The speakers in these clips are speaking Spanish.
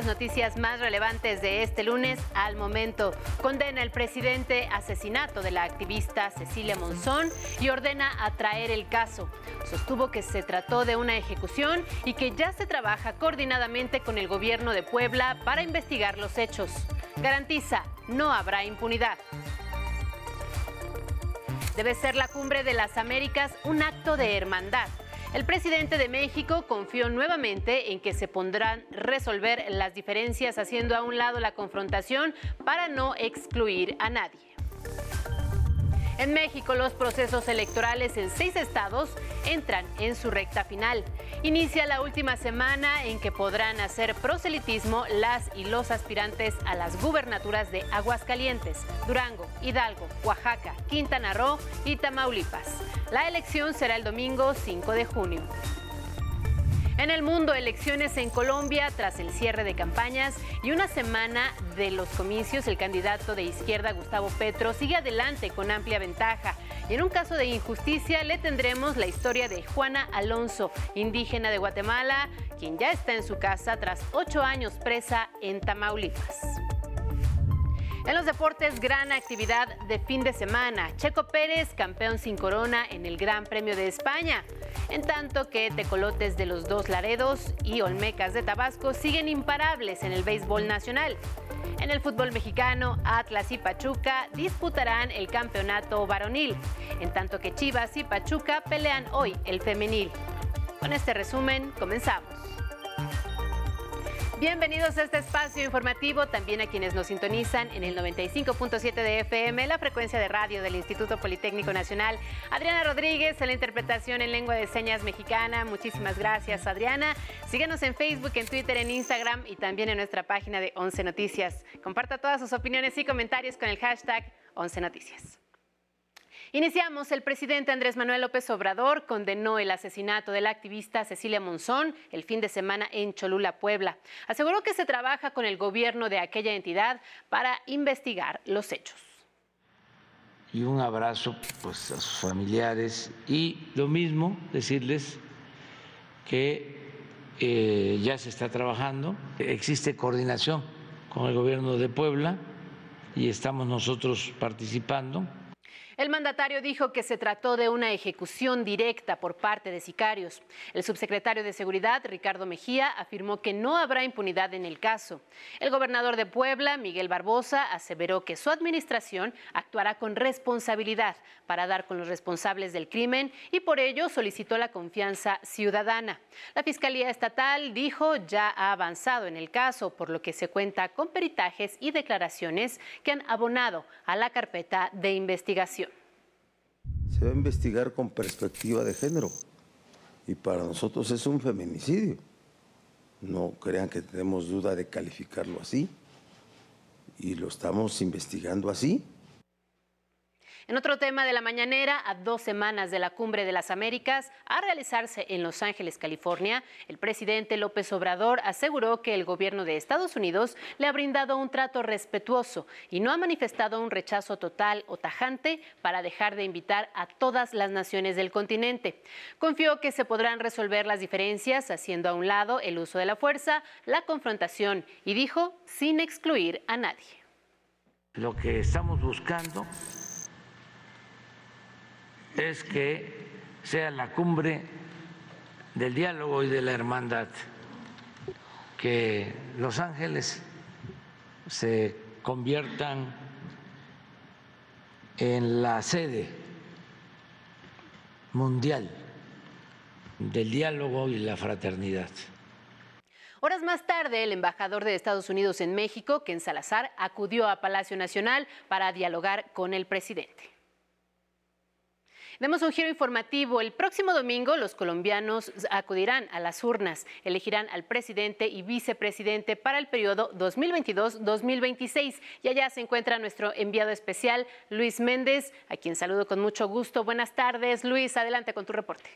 las noticias más relevantes de este lunes al momento. Condena el presidente asesinato de la activista Cecilia Monzón y ordena atraer el caso. Sostuvo que se trató de una ejecución y que ya se trabaja coordinadamente con el gobierno de Puebla para investigar los hechos. Garantiza, no habrá impunidad. Debe ser la cumbre de las Américas un acto de hermandad el presidente de México confió nuevamente en que se pondrán resolver las diferencias haciendo a un lado la confrontación para no excluir a nadie. En México, los procesos electorales en seis estados entran en su recta final. Inicia la última semana en que podrán hacer proselitismo las y los aspirantes a las gubernaturas de Aguascalientes, Durango, Hidalgo, Oaxaca, Quintana Roo y Tamaulipas. La elección será el domingo 5 de junio. En el mundo, elecciones en Colombia tras el cierre de campañas y una semana de los comicios, el candidato de izquierda Gustavo Petro sigue adelante con amplia ventaja. Y en un caso de injusticia le tendremos la historia de Juana Alonso, indígena de Guatemala, quien ya está en su casa tras ocho años presa en Tamaulipas. En los deportes, gran actividad de fin de semana. Checo Pérez, campeón sin corona en el Gran Premio de España. En tanto que Tecolotes de los Dos Laredos y Olmecas de Tabasco siguen imparables en el béisbol nacional. En el fútbol mexicano, Atlas y Pachuca disputarán el campeonato varonil, en tanto que Chivas y Pachuca pelean hoy el femenil. Con este resumen, comenzamos. Bienvenidos a este espacio informativo, también a quienes nos sintonizan en el 95.7 de FM, la frecuencia de radio del Instituto Politécnico Nacional. Adriana Rodríguez en la interpretación en lengua de señas mexicana. Muchísimas gracias, Adriana. Síguenos en Facebook, en Twitter, en Instagram y también en nuestra página de 11 Noticias. Comparta todas sus opiniones y comentarios con el hashtag 11 Noticias. Iniciamos. El presidente Andrés Manuel López Obrador condenó el asesinato de la activista Cecilia Monzón el fin de semana en Cholula, Puebla. Aseguró que se trabaja con el gobierno de aquella entidad para investigar los hechos. Y un abrazo pues, a sus familiares y lo mismo decirles que eh, ya se está trabajando, existe coordinación con el gobierno de Puebla y estamos nosotros participando el mandatario dijo que se trató de una ejecución directa por parte de sicarios. El subsecretario de Seguridad, Ricardo Mejía, afirmó que no habrá impunidad en el caso. El gobernador de Puebla, Miguel Barbosa, aseveró que su administración actuará con responsabilidad para dar con los responsables del crimen y por ello solicitó la confianza ciudadana. La Fiscalía Estatal dijo ya ha avanzado en el caso, por lo que se cuenta con peritajes y declaraciones que han abonado a la carpeta de investigación se va a investigar con perspectiva de género. Y para nosotros es un feminicidio. No crean que tenemos duda de calificarlo así. Y lo estamos investigando así. En otro tema de la mañanera, a dos semanas de la Cumbre de las Américas, a realizarse en Los Ángeles, California, el presidente López Obrador aseguró que el gobierno de Estados Unidos le ha brindado un trato respetuoso y no ha manifestado un rechazo total o tajante para dejar de invitar a todas las naciones del continente. Confió que se podrán resolver las diferencias haciendo a un lado el uso de la fuerza, la confrontación y dijo sin excluir a nadie. Lo que estamos buscando es que sea la cumbre del diálogo y de la hermandad, que Los Ángeles se conviertan en la sede mundial del diálogo y la fraternidad. Horas más tarde, el embajador de Estados Unidos en México, Ken Salazar, acudió a Palacio Nacional para dialogar con el presidente. Demos un giro informativo. El próximo domingo los colombianos acudirán a las urnas, elegirán al presidente y vicepresidente para el periodo 2022-2026. Y allá se encuentra nuestro enviado especial, Luis Méndez, a quien saludo con mucho gusto. Buenas tardes, Luis. Adelante con tu reporte.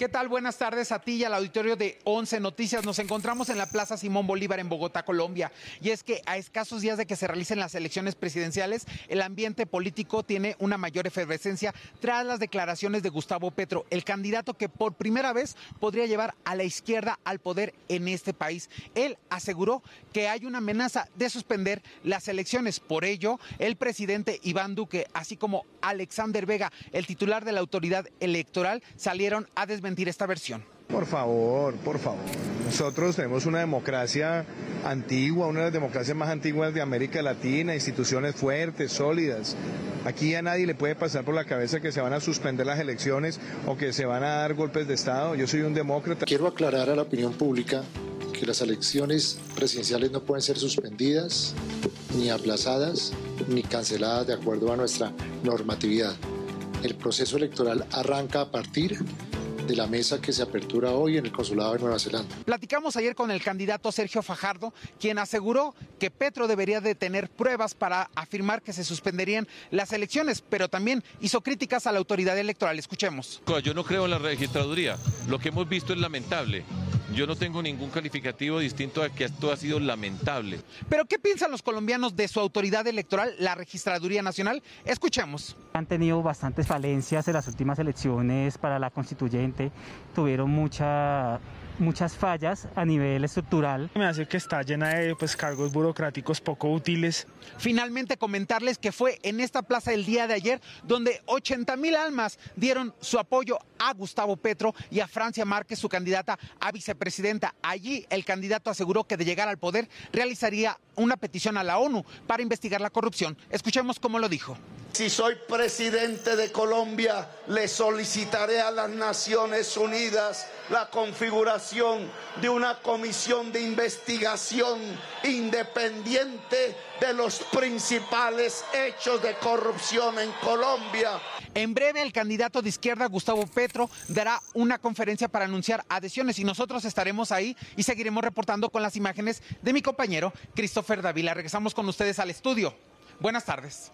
¿Qué tal? Buenas tardes a ti y al auditorio de 11 Noticias. Nos encontramos en la Plaza Simón Bolívar en Bogotá, Colombia. Y es que a escasos días de que se realicen las elecciones presidenciales, el ambiente político tiene una mayor efervescencia tras las declaraciones de Gustavo Petro, el candidato que por primera vez podría llevar a la izquierda al poder en este país. Él aseguró que hay una amenaza de suspender las elecciones. Por ello, el presidente Iván Duque, así como Alexander Vega, el titular de la autoridad electoral, salieron a desmentir esta versión. Por favor, por favor. Nosotros tenemos una democracia antigua, una de las democracias más antiguas de América Latina, instituciones fuertes, sólidas. Aquí a nadie le puede pasar por la cabeza que se van a suspender las elecciones o que se van a dar golpes de Estado. Yo soy un demócrata. Quiero aclarar a la opinión pública que las elecciones presidenciales no pueden ser suspendidas, ni aplazadas, ni canceladas de acuerdo a nuestra normatividad. El proceso electoral arranca a partir de la mesa que se apertura hoy en el Consulado de Nueva Zelanda. Platicamos ayer con el candidato Sergio Fajardo, quien aseguró que Petro debería de tener pruebas para afirmar que se suspenderían las elecciones, pero también hizo críticas a la autoridad electoral. Escuchemos. Yo no creo en la registraduría. Lo que hemos visto es lamentable. Yo no tengo ningún calificativo distinto a que esto ha sido lamentable. Pero ¿qué piensan los colombianos de su autoridad electoral, la Registraduría Nacional? Escuchemos. Han tenido bastantes falencias en las últimas elecciones para la constituyente. Tuvieron mucha muchas fallas a nivel estructural. Me hace que está llena de pues, cargos burocráticos poco útiles. Finalmente comentarles que fue en esta plaza el día de ayer donde 80 mil almas dieron su apoyo a Gustavo Petro y a Francia Márquez, su candidata a vicepresidenta. Allí el candidato aseguró que de llegar al poder realizaría una petición a la ONU para investigar la corrupción. Escuchemos cómo lo dijo. Si soy presidente de Colombia, le solicitaré a las Naciones Unidas la configuración de una comisión de investigación independiente de los principales hechos de corrupción en Colombia. En breve, el candidato de izquierda, Gustavo Petro, dará una conferencia para anunciar adhesiones y nosotros estaremos ahí y seguiremos reportando con las imágenes de mi compañero Christopher Davila. Regresamos con ustedes al estudio. Buenas tardes.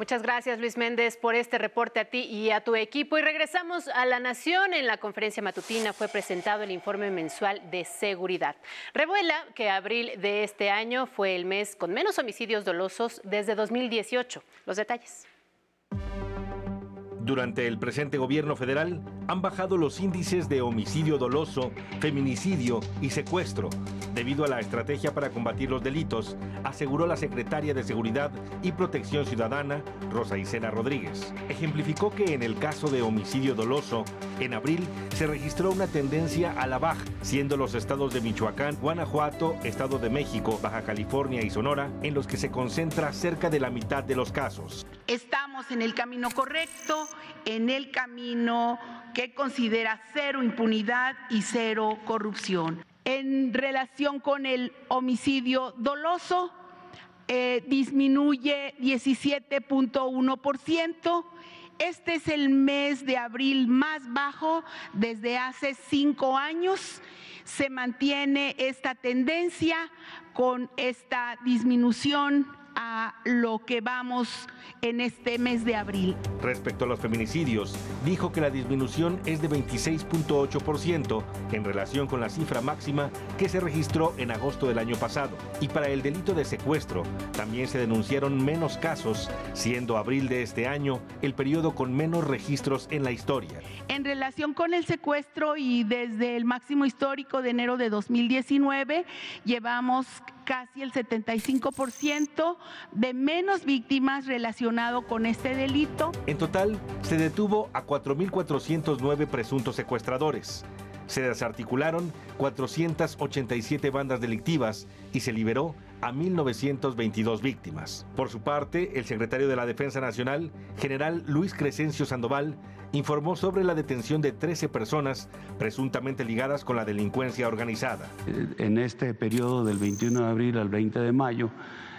Muchas gracias, Luis Méndez, por este reporte a ti y a tu equipo. Y regresamos a la Nación. En la conferencia matutina fue presentado el informe mensual de seguridad. Revuela que abril de este año fue el mes con menos homicidios dolosos desde 2018. Los detalles. Durante el presente gobierno federal han bajado los índices de homicidio doloso, feminicidio y secuestro, debido a la estrategia para combatir los delitos, aseguró la secretaria de Seguridad y Protección Ciudadana, Rosa Isela Rodríguez. Ejemplificó que en el caso de homicidio doloso, en abril se registró una tendencia a la baja, siendo los estados de Michoacán, Guanajuato, Estado de México, Baja California y Sonora en los que se concentra cerca de la mitad de los casos. Estamos en el camino correcto, en el camino que considera cero impunidad y cero corrupción. En relación con el homicidio doloso, eh, disminuye 17.1%. Este es el mes de abril más bajo desde hace cinco años. Se mantiene esta tendencia con esta disminución a lo que vamos en este mes de abril. Respecto a los feminicidios, dijo que la disminución es de 26.8% en relación con la cifra máxima que se registró en agosto del año pasado. Y para el delito de secuestro, también se denunciaron menos casos, siendo abril de este año el periodo con menos registros en la historia. En relación con el secuestro y desde el máximo histórico de enero de 2019, llevamos casi el 75% de menos víctimas relacionado con este delito. En total, se detuvo a 4.409 presuntos secuestradores. Se desarticularon 487 bandas delictivas y se liberó a 1.922 víctimas. Por su parte, el secretario de la Defensa Nacional, general Luis Crescencio Sandoval, informó sobre la detención de 13 personas presuntamente ligadas con la delincuencia organizada. En este periodo del 21 de abril al 20 de mayo,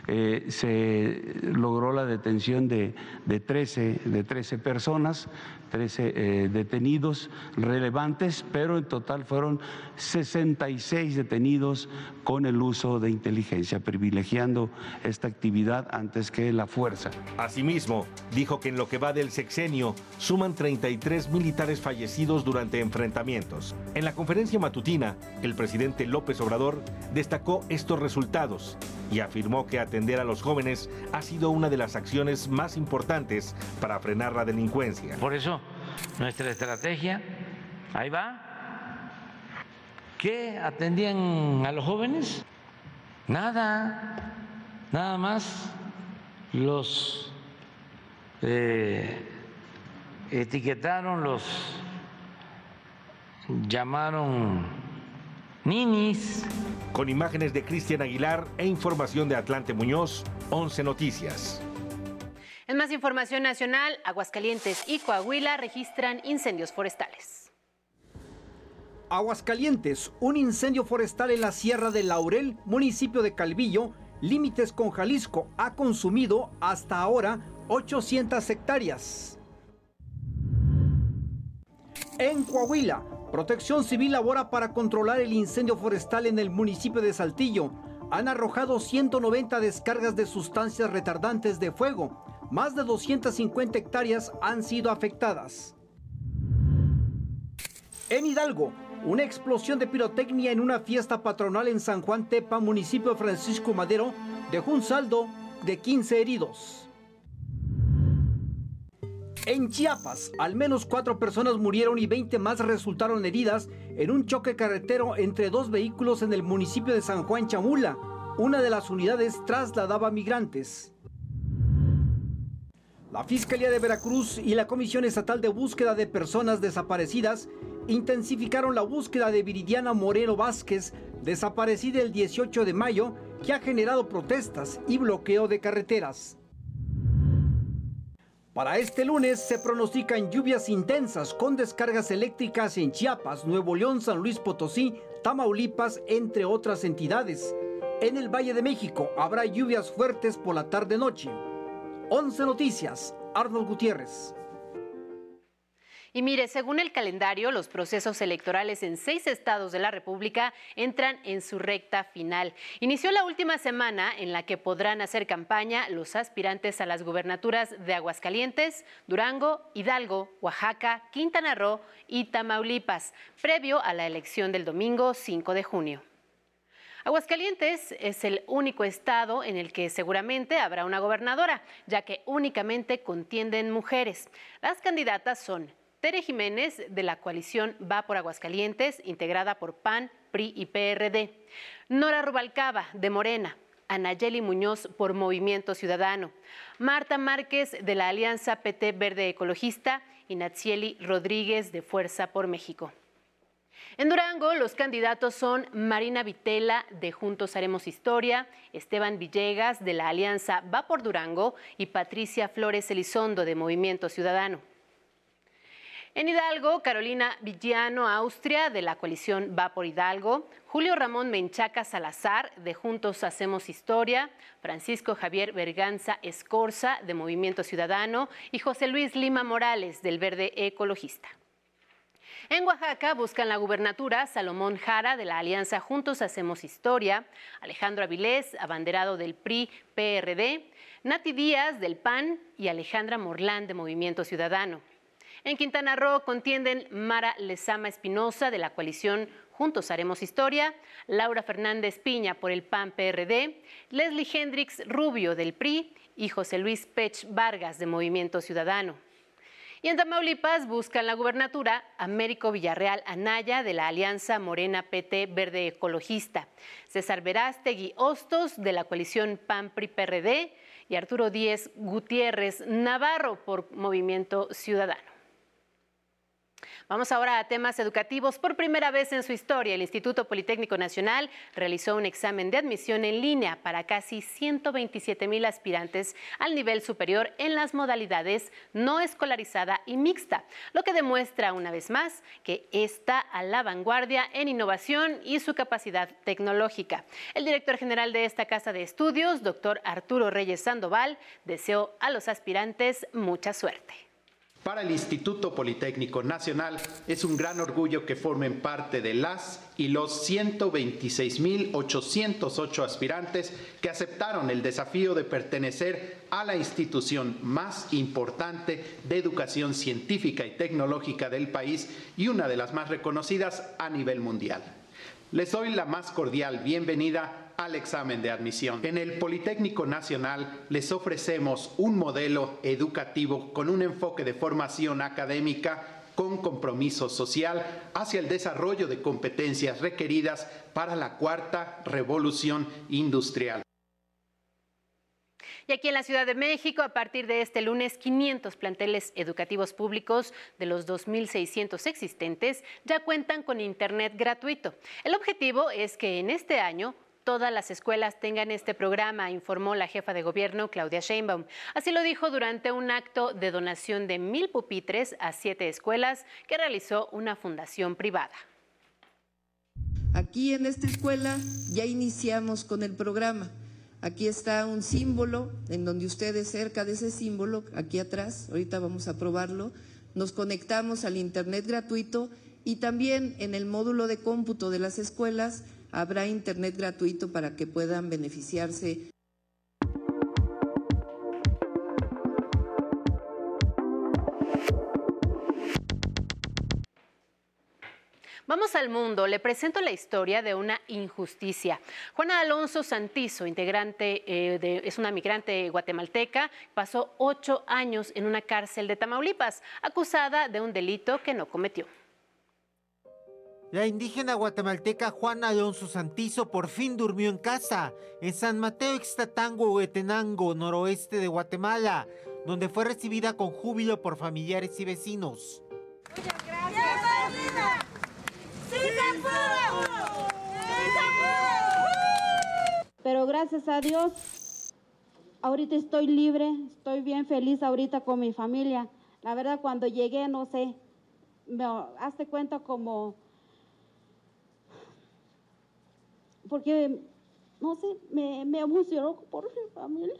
eh, se logró la detención de, de, 13, de 13 personas, 13 eh, detenidos relevantes, pero en total fueron 66 detenidos con el uso de inteligencia, privilegiando esta actividad antes que la fuerza. Asimismo, dijo que en lo que va del sexenio suman 33 militares fallecidos durante enfrentamientos. En la conferencia matutina, el presidente López Obrador destacó estos resultados y afirmó que atender a los jóvenes ha sido una de las acciones más importantes para frenar la delincuencia. Por eso nuestra estrategia, ahí va. ¿Qué atendían a los jóvenes? Nada, nada más los eh, etiquetaron, los llamaron ninis. Con imágenes de Cristian Aguilar e información de Atlante Muñoz, 11 Noticias. En más información nacional, Aguascalientes y Coahuila registran incendios forestales. Aguascalientes, un incendio forestal en la Sierra de Laurel, municipio de Calvillo, límites con Jalisco, ha consumido hasta ahora 800 hectáreas. En Coahuila, Protección Civil labora para controlar el incendio forestal en el municipio de Saltillo. Han arrojado 190 descargas de sustancias retardantes de fuego, más de 250 hectáreas han sido afectadas. En Hidalgo, una explosión de pirotecnia en una fiesta patronal en San Juan Tepa, municipio Francisco Madero, dejó un saldo de 15 heridos. En Chiapas, al menos cuatro personas murieron y 20 más resultaron heridas en un choque carretero entre dos vehículos en el municipio de San Juan Chamula. Una de las unidades trasladaba migrantes. La Fiscalía de Veracruz y la Comisión Estatal de Búsqueda de Personas Desaparecidas intensificaron la búsqueda de Viridiana Moreno Vázquez, desaparecida el 18 de mayo, que ha generado protestas y bloqueo de carreteras. Para este lunes se pronostican lluvias intensas con descargas eléctricas en Chiapas, Nuevo León, San Luis Potosí, Tamaulipas, entre otras entidades. En el Valle de México habrá lluvias fuertes por la tarde-noche. 11 Noticias, Arnold Gutiérrez. Y mire, según el calendario, los procesos electorales en seis estados de la República entran en su recta final. Inició la última semana en la que podrán hacer campaña los aspirantes a las gubernaturas de Aguascalientes, Durango, Hidalgo, Oaxaca, Quintana Roo y Tamaulipas, previo a la elección del domingo 5 de junio. Aguascalientes es el único estado en el que seguramente habrá una gobernadora, ya que únicamente contienden mujeres. Las candidatas son Tere Jiménez de la coalición Va por Aguascalientes, integrada por PAN, PRI y PRD. Nora Rubalcaba de Morena. Anayeli Muñoz por Movimiento Ciudadano. Marta Márquez de la Alianza PT Verde Ecologista y Natsieli Rodríguez de Fuerza por México. En Durango, los candidatos son Marina Vitela de Juntos Haremos Historia, Esteban Villegas de la Alianza Va por Durango y Patricia Flores Elizondo de Movimiento Ciudadano. En Hidalgo, Carolina Villano Austria de la coalición Va por Hidalgo, Julio Ramón Menchaca Salazar de Juntos Hacemos Historia, Francisco Javier Berganza Escorza de Movimiento Ciudadano. Y José Luis Lima Morales del Verde Ecologista. En Oaxaca buscan la gubernatura Salomón Jara de la Alianza Juntos Hacemos Historia, Alejandro Avilés, abanderado del PRI-PRD, Nati Díaz del PAN y Alejandra Morlán de Movimiento Ciudadano. En Quintana Roo contienden Mara Lezama Espinosa de la coalición Juntos Haremos Historia, Laura Fernández Piña por el PAN-PRD, Leslie Hendrix Rubio del PRI y José Luis Pech Vargas de Movimiento Ciudadano. Y en Tamaulipas buscan la gubernatura Américo Villarreal Anaya de la Alianza Morena PT Verde Ecologista, César Verástegui Hostos de la coalición PAN-PRI-PRD y Arturo Díez Gutiérrez Navarro por Movimiento Ciudadano. Vamos ahora a temas educativos. Por primera vez en su historia, el Instituto Politécnico Nacional realizó un examen de admisión en línea para casi 127 mil aspirantes al nivel superior en las modalidades no escolarizada y mixta, lo que demuestra una vez más que está a la vanguardia en innovación y su capacidad tecnológica. El director general de esta casa de estudios, doctor Arturo Reyes Sandoval, deseó a los aspirantes mucha suerte. Para el Instituto Politécnico Nacional es un gran orgullo que formen parte de las y los 126.808 aspirantes que aceptaron el desafío de pertenecer a la institución más importante de educación científica y tecnológica del país y una de las más reconocidas a nivel mundial. Les doy la más cordial bienvenida al examen de admisión. En el Politécnico Nacional les ofrecemos un modelo educativo con un enfoque de formación académica con compromiso social hacia el desarrollo de competencias requeridas para la cuarta revolución industrial. Y aquí en la Ciudad de México, a partir de este lunes, 500 planteles educativos públicos de los 2.600 existentes ya cuentan con Internet gratuito. El objetivo es que en este año todas las escuelas tengan este programa, informó la jefa de gobierno Claudia Sheinbaum. Así lo dijo durante un acto de donación de mil pupitres a siete escuelas que realizó una fundación privada. Aquí en esta escuela ya iniciamos con el programa. Aquí está un símbolo en donde ustedes cerca de ese símbolo, aquí atrás, ahorita vamos a probarlo, nos conectamos al Internet gratuito y también en el módulo de cómputo de las escuelas habrá Internet gratuito para que puedan beneficiarse. Vamos al mundo. Le presento la historia de una injusticia. Juana Alonso Santizo, integrante eh, de, es una migrante guatemalteca, pasó ocho años en una cárcel de Tamaulipas, acusada de un delito que no cometió. La indígena guatemalteca Juana Alonso Santizo por fin durmió en casa, en San Mateo Ixtatango, Huetenango, noroeste de Guatemala, donde fue recibida con júbilo por familiares y vecinos. Muchas gracias. ¡Sí se pudo! Pero gracias a Dios, ahorita estoy libre, estoy bien feliz ahorita con mi familia. La verdad, cuando llegué, no sé, me hace cuenta como porque, no sé, me, me emocionó por mi familia.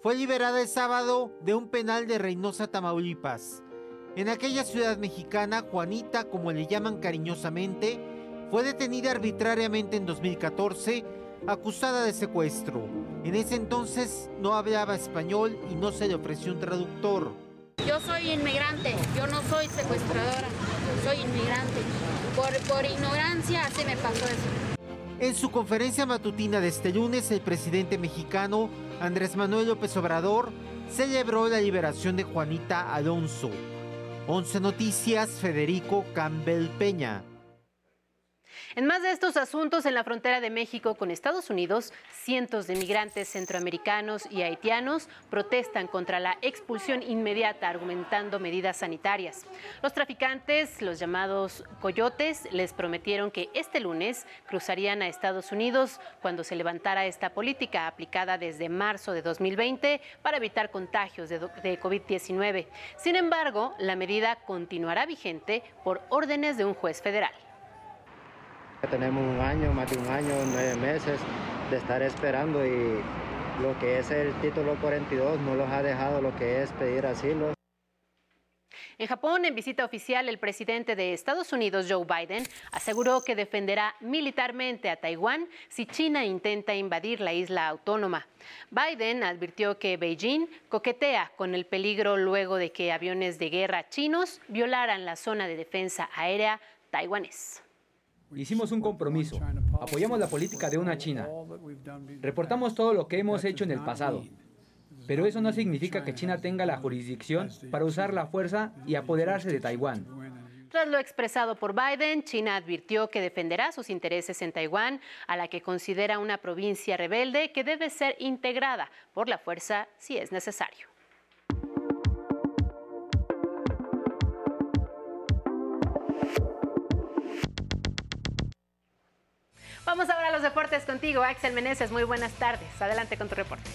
Fue liberada el sábado de un penal de Reynosa, Tamaulipas. En aquella ciudad mexicana, Juanita, como le llaman cariñosamente, fue detenida arbitrariamente en 2014, acusada de secuestro. En ese entonces no hablaba español y no se le ofreció un traductor. Yo soy inmigrante, yo no soy secuestradora, soy inmigrante. Por, por ignorancia se me pasó eso. En su conferencia matutina de este lunes, el presidente mexicano Andrés Manuel López Obrador celebró la liberación de Juanita Alonso. 11 Noticias, Federico Campbell Peña. En más de estos asuntos, en la frontera de México con Estados Unidos, cientos de migrantes centroamericanos y haitianos protestan contra la expulsión inmediata, argumentando medidas sanitarias. Los traficantes, los llamados coyotes, les prometieron que este lunes cruzarían a Estados Unidos cuando se levantara esta política aplicada desde marzo de 2020 para evitar contagios de, de COVID-19. Sin embargo, la medida continuará vigente por órdenes de un juez federal. Tenemos un año, más de un año, nueve meses de estar esperando y lo que es el título 42 no los ha dejado lo que es pedir asilo. En Japón, en visita oficial, el presidente de Estados Unidos, Joe Biden, aseguró que defenderá militarmente a Taiwán si China intenta invadir la isla autónoma. Biden advirtió que Beijing coquetea con el peligro luego de que aviones de guerra chinos violaran la zona de defensa aérea taiwanés. Hicimos un compromiso. Apoyamos la política de una China. Reportamos todo lo que hemos hecho en el pasado. Pero eso no significa que China tenga la jurisdicción para usar la fuerza y apoderarse de Taiwán. Tras lo expresado por Biden, China advirtió que defenderá sus intereses en Taiwán, a la que considera una provincia rebelde que debe ser integrada por la fuerza si es necesario. Vamos ahora a los deportes contigo, Axel Meneses. Muy buenas tardes. Adelante con tu reporte.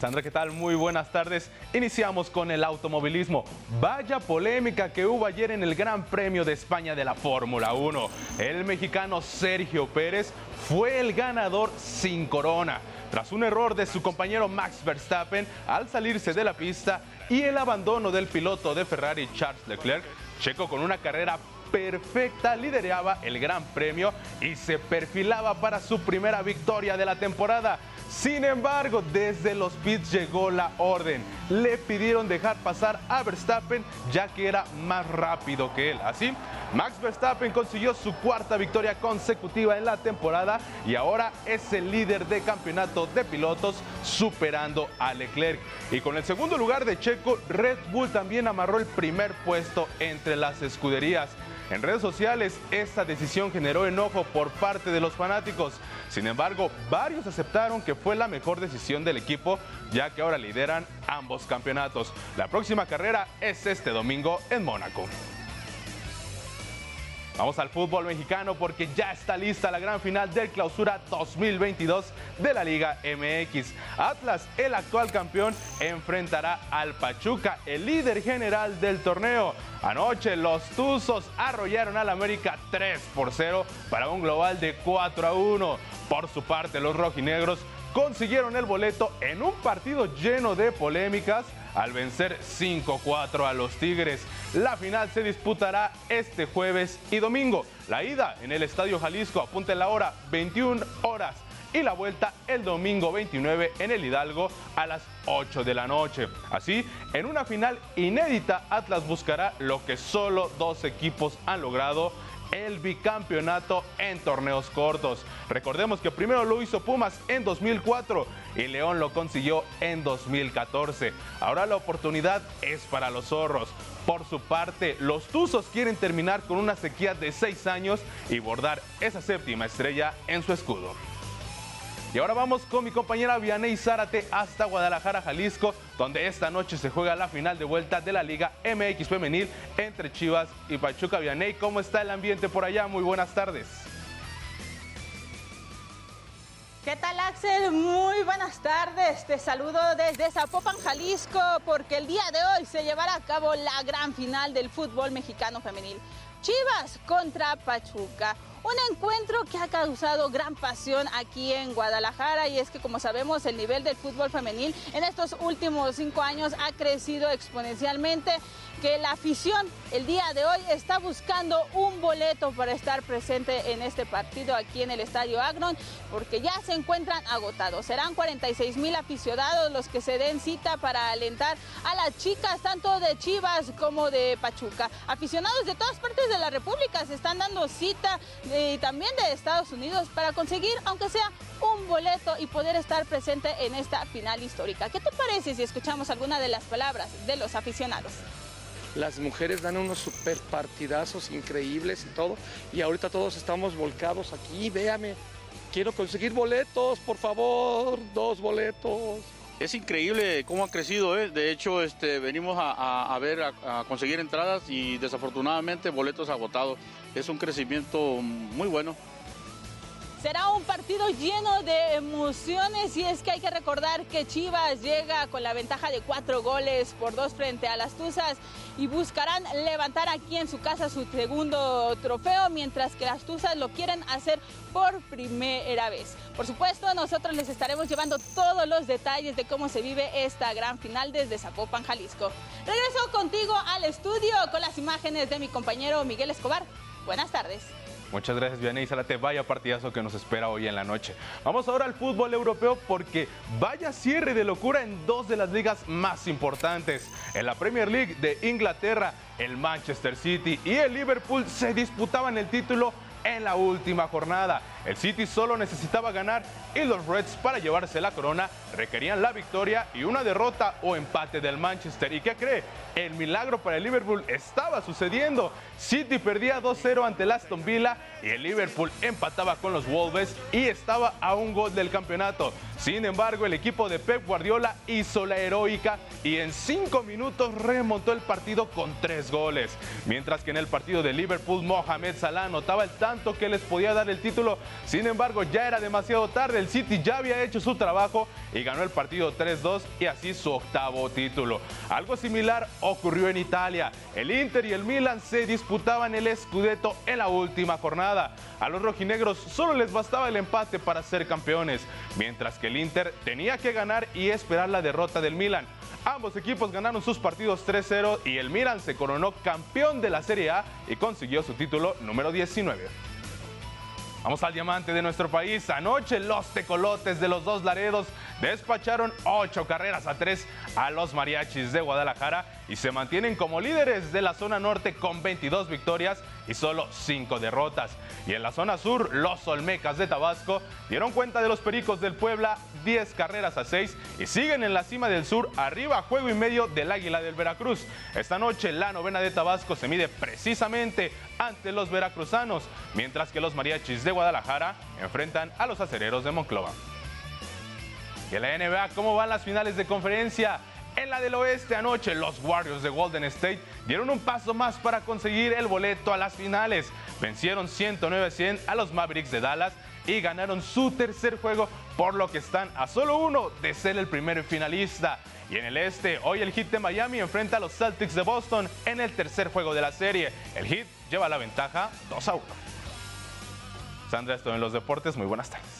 Sandra, ¿qué tal? Muy buenas tardes. Iniciamos con el automovilismo. Vaya polémica que hubo ayer en el Gran Premio de España de la Fórmula 1. El mexicano Sergio Pérez fue el ganador sin corona. Tras un error de su compañero Max Verstappen al salirse de la pista y el abandono del piloto de Ferrari Charles Leclerc, Checo con una carrera perfecta lideraba el Gran Premio y se perfilaba para su primera victoria de la temporada. Sin embargo, desde los pits llegó la orden. Le pidieron dejar pasar a Verstappen ya que era más rápido que él. Así, Max Verstappen consiguió su cuarta victoria consecutiva en la temporada y ahora es el líder de campeonato de pilotos superando a Leclerc. Y con el segundo lugar de Checo, Red Bull también amarró el primer puesto entre las escuderías. En redes sociales, esta decisión generó enojo por parte de los fanáticos. Sin embargo, varios aceptaron que fue la mejor decisión del equipo, ya que ahora lideran ambos campeonatos. La próxima carrera es este domingo en Mónaco. Vamos al fútbol mexicano porque ya está lista la gran final del clausura 2022 de la Liga MX. Atlas, el actual campeón, enfrentará al Pachuca, el líder general del torneo. Anoche los Tuzos arrollaron al América 3 por 0 para un global de 4 a 1. Por su parte, los rojinegros consiguieron el boleto en un partido lleno de polémicas al vencer 5-4 a los Tigres. La final se disputará este jueves y domingo. La ida en el Estadio Jalisco apunta en la hora 21 horas y la vuelta el domingo 29 en el Hidalgo a las 8 de la noche. Así, en una final inédita, Atlas buscará lo que solo dos equipos han logrado el bicampeonato en torneos cortos. Recordemos que primero lo hizo Pumas en 2004 y León lo consiguió en 2014. Ahora la oportunidad es para los zorros. Por su parte, los Tuzos quieren terminar con una sequía de seis años y bordar esa séptima estrella en su escudo. Y ahora vamos con mi compañera Vianey Zárate hasta Guadalajara, Jalisco, donde esta noche se juega la final de vuelta de la Liga MX Femenil entre Chivas y Pachuca. Vianey, ¿cómo está el ambiente por allá? Muy buenas tardes. ¿Qué tal Axel? Muy buenas tardes. Te saludo desde Zapopan, Jalisco, porque el día de hoy se llevará a cabo la gran final del fútbol mexicano femenil. Chivas contra Pachuca. Un encuentro que ha causado gran pasión aquí en Guadalajara y es que como sabemos el nivel del fútbol femenil en estos últimos cinco años ha crecido exponencialmente que la afición el día de hoy está buscando un boleto para estar presente en este partido aquí en el Estadio Agron porque ya se encuentran agotados. Serán 46 mil aficionados los que se den cita para alentar a las chicas tanto de Chivas como de Pachuca. Aficionados de todas partes de la República se están dando cita y también de Estados Unidos para conseguir, aunque sea un boleto y poder estar presente en esta final histórica. ¿Qué te parece si escuchamos alguna de las palabras de los aficionados? Las mujeres dan unos super partidazos increíbles y todo. Y ahorita todos estamos volcados aquí. Véame, quiero conseguir boletos, por favor, dos boletos. Es increíble cómo ha crecido, ¿eh? de hecho este, venimos a, ver, a, conseguir entradas y desafortunadamente boletos agotados. Es un crecimiento muy bueno. Será un partido lleno de emociones y es que hay que recordar que Chivas llega con la ventaja de cuatro goles por dos frente a las Tuzas y buscarán levantar aquí en su casa su segundo trofeo mientras que las Tuzas lo quieren hacer por primera vez. Por supuesto, nosotros les estaremos llevando todos los detalles de cómo se vive esta gran final desde Zapopan, Jalisco. Regreso contigo al estudio con las imágenes de mi compañero Miguel Escobar. Buenas tardes. Muchas gracias, Vianney Salate. Vaya partidazo que nos espera hoy en la noche. Vamos ahora al fútbol europeo porque vaya cierre de locura en dos de las ligas más importantes. En la Premier League de Inglaterra, el Manchester City y el Liverpool se disputaban el título en la última jornada. El City solo necesitaba ganar y los Reds para llevarse la corona requerían la victoria y una derrota o empate del Manchester. ¿Y qué cree? El milagro para el Liverpool estaba sucediendo. City perdía 2-0 ante el Aston Villa y el Liverpool empataba con los Wolves y estaba a un gol del campeonato. Sin embargo, el equipo de Pep Guardiola hizo la heroica y en cinco minutos remontó el partido con tres goles. Mientras que en el partido de Liverpool, Mohamed Salah anotaba el tanto que les podía dar el título. Sin embargo, ya era demasiado tarde. El City ya había hecho su trabajo y ganó el partido 3-2 y así su octavo título. Algo similar ocurrió en Italia. El Inter y el Milan se disputaban el Scudetto en la última jornada. A los rojinegros solo les bastaba el empate para ser campeones, mientras que el Inter tenía que ganar y esperar la derrota del Milan. Ambos equipos ganaron sus partidos 3-0 y el Milan se coronó campeón de la Serie A y consiguió su título número 19. Vamos al diamante de nuestro país. Anoche los tecolotes de los dos Laredos despacharon ocho carreras a tres a los mariachis de Guadalajara y se mantienen como líderes de la zona norte con 22 victorias y solo 5 derrotas. Y en la zona sur, los Olmecas de Tabasco dieron cuenta de los Pericos del Puebla 10 carreras a 6 y siguen en la cima del sur arriba a juego y medio del Águila del Veracruz. Esta noche la novena de Tabasco se mide precisamente ante los veracruzanos, mientras que los mariachis de Guadalajara enfrentan a los acereros de Monclova. Y en la NBA, ¿cómo van las finales de conferencia? En la del oeste anoche, los Warriors de Golden State dieron un paso más para conseguir el boleto a las finales. Vencieron 109-100 a los Mavericks de Dallas y ganaron su tercer juego, por lo que están a solo uno de ser el primer finalista. Y en el este, hoy el Heat de Miami enfrenta a los Celtics de Boston en el tercer juego de la serie. El Heat lleva la ventaja 2 a 1. Sandra, esto en los deportes. Muy buenas tardes.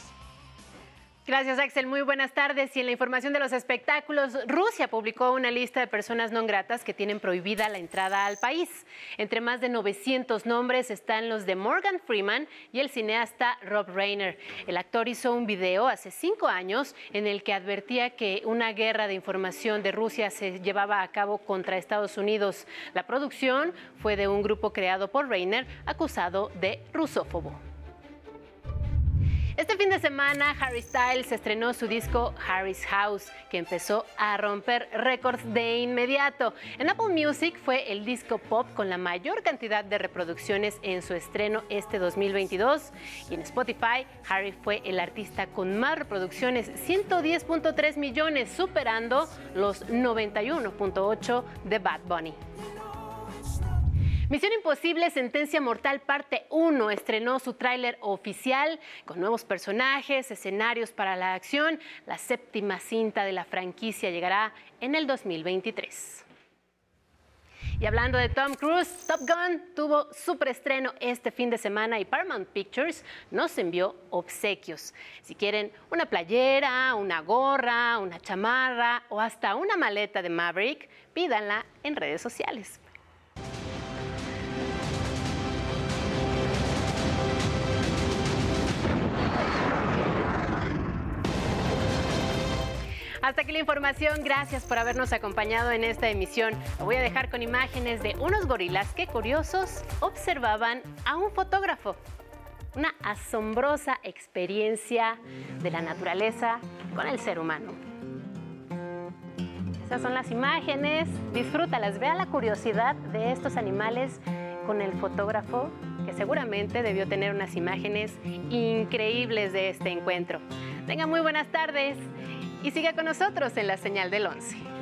Gracias, Axel. Muy buenas tardes. Y en la información de los espectáculos, Rusia publicó una lista de personas no gratas que tienen prohibida la entrada al país. Entre más de 900 nombres están los de Morgan Freeman y el cineasta Rob Reiner. El actor hizo un video hace cinco años en el que advertía que una guerra de información de Rusia se llevaba a cabo contra Estados Unidos. La producción fue de un grupo creado por Reiner acusado de rusófobo. Este fin de semana, Harry Styles estrenó su disco Harry's House, que empezó a romper récords de inmediato. En Apple Music fue el disco pop con la mayor cantidad de reproducciones en su estreno este 2022. Y en Spotify, Harry fue el artista con más reproducciones, 110.3 millones, superando los 91.8 de Bad Bunny. Misión Imposible, Sentencia Mortal, parte 1, estrenó su tráiler oficial con nuevos personajes, escenarios para la acción. La séptima cinta de la franquicia llegará en el 2023. Y hablando de Tom Cruise, Top Gun tuvo su preestreno este fin de semana y Paramount Pictures nos envió obsequios. Si quieren una playera, una gorra, una chamarra o hasta una maleta de Maverick, pídanla en redes sociales. Hasta aquí la información. Gracias por habernos acompañado en esta emisión. Lo voy a dejar con imágenes de unos gorilas que curiosos observaban a un fotógrafo. Una asombrosa experiencia de la naturaleza con el ser humano. Esas son las imágenes. Disfrútalas. Vea la curiosidad de estos animales con el fotógrafo que seguramente debió tener unas imágenes increíbles de este encuentro. Tengan muy buenas tardes y siga con nosotros en la señal del 11.